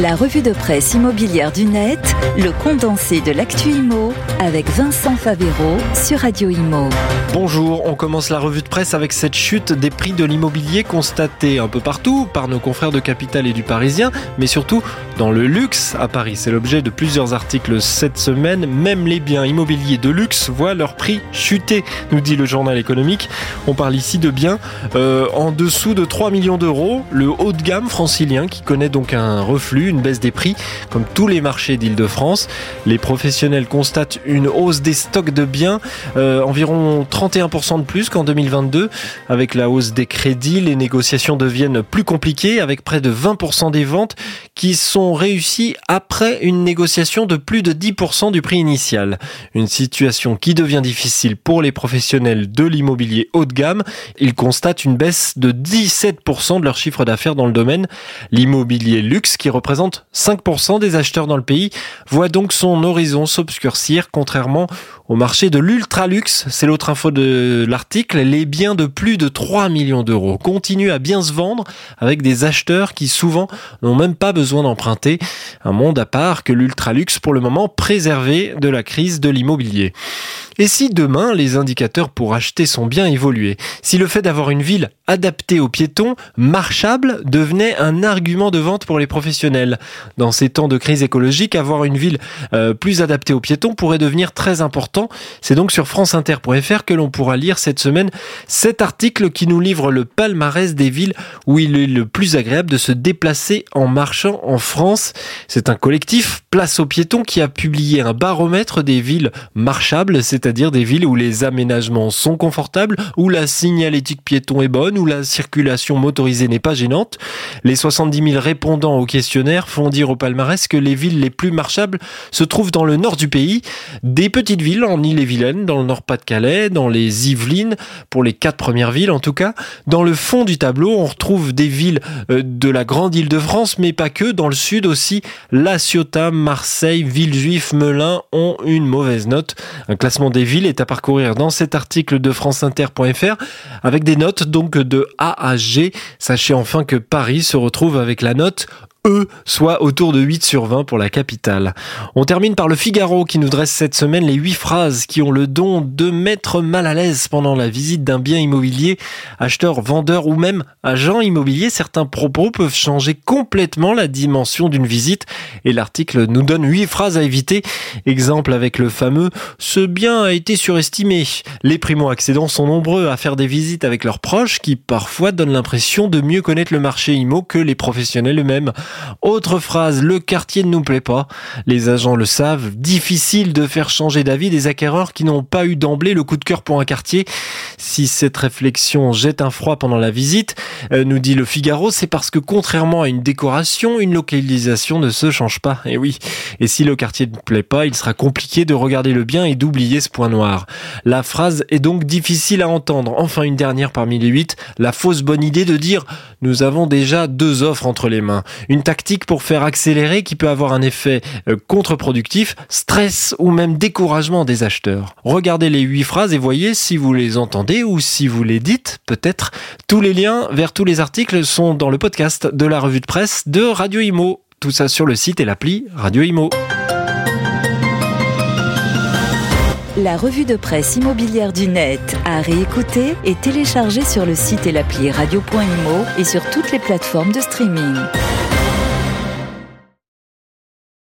La revue de presse immobilière du net, le condensé de l'actu IMO avec Vincent Favero sur Radio IMO. Bonjour, on commence la revue de presse avec cette chute des prix de l'immobilier constatée un peu partout par nos confrères de Capital et du Parisien, mais surtout dans le luxe à Paris. C'est l'objet de plusieurs articles cette semaine. Même les biens immobiliers de luxe voient leur prix chuter, nous dit le journal économique. On parle ici de biens euh, en dessous de 3 millions d'euros, le haut de gamme francilien qui connaît donc un reflux une baisse des prix comme tous les marchés d'Île-de-France. Les professionnels constatent une hausse des stocks de biens, euh, environ 31% de plus qu'en 2022. Avec la hausse des crédits, les négociations deviennent plus compliquées avec près de 20% des ventes qui sont réussies après une négociation de plus de 10% du prix initial. Une situation qui devient difficile pour les professionnels de l'immobilier haut de gamme. Ils constatent une baisse de 17% de leur chiffre d'affaires dans le domaine. L'immobilier luxe qui représente représente 5% des acheteurs dans le pays, voit donc son horizon s'obscurcir, contrairement au marché de l'ultra-luxe. C'est l'autre info de l'article. Les biens de plus de 3 millions d'euros continuent à bien se vendre avec des acheteurs qui souvent n'ont même pas besoin d'emprunter. Un monde à part que l'ultra-luxe pour le moment préservé de la crise de l'immobilier. Et si demain les indicateurs pour acheter sont bien évolués, si le fait d'avoir une ville adaptée aux piétons, marchable, devenait un argument de vente pour les professionnels? Dans ces temps de crise écologique, avoir une ville euh, plus adaptée aux piétons pourrait devenir très important. C'est donc sur franceinter.fr que l'on pourra lire cette semaine cet article qui nous livre le palmarès des villes où il est le plus agréable de se déplacer en marchant en France. C'est un collectif Place aux piétons qui a publié un baromètre des villes marchables c'est-à-dire des villes où les aménagements sont confortables, où la signalétique piéton est bonne, où la circulation motorisée n'est pas gênante. Les 70 000 répondants au questionnaire font dire au palmarès que les villes les plus marchables se trouvent dans le nord du pays, des petites villes en Ille-et-Vilaine, dans le Nord-Pas-de-Calais, dans les Yvelines, pour les quatre premières villes en tout cas. Dans le fond du tableau, on retrouve des villes euh, de la grande Île-de-France, mais pas que. Dans le sud aussi, La Ciotat, Marseille, Villejuif, Melun ont une mauvaise note. Un classement des villes est à parcourir dans cet article de franceinter.fr avec des notes donc de A à G. Sachez enfin que Paris se retrouve avec la note E, soit autour de 8 sur 20 pour la capitale. On termine par le Figaro qui nous dresse cette semaine les 8 phrases qui ont le don de mettre mal à l'aise pendant la visite d'un bien immobilier. Acheteur, vendeur ou même agent immobilier, certains propos peuvent changer complètement la dimension d'une visite et l'article nous donne 8 phrases à éviter. Exemple avec le fameux « ce bien a été surestimé ». Les primo-accédants sont nombreux à faire des visites avec leurs proches qui parfois donnent l'impression de mieux connaître le marché immo que les professionnels eux-mêmes. Autre phrase, le quartier ne nous plaît pas. Les agents le savent, difficile de faire changer d'avis des acquéreurs qui n'ont pas eu d'emblée le coup de cœur pour un quartier. Si cette réflexion jette un froid pendant la visite, euh, nous dit le Figaro, c'est parce que contrairement à une décoration, une localisation ne se change pas. Et oui. Et si le quartier ne plaît pas, il sera compliqué de regarder le bien et d'oublier ce point noir. La phrase est donc difficile à entendre. Enfin, une dernière parmi les huit, la fausse bonne idée de dire nous avons déjà deux offres entre les mains. Tactique pour faire accélérer qui peut avoir un effet euh, contre-productif, stress ou même découragement des acheteurs. Regardez les huit phrases et voyez si vous les entendez ou si vous les dites, peut-être. Tous les liens vers tous les articles sont dans le podcast de la revue de presse de Radio Imo. Tout ça sur le site et l'appli Radio Imo. La revue de presse immobilière du net à réécouter et télécharger sur le site et l'appli radio.imo et sur toutes les plateformes de streaming.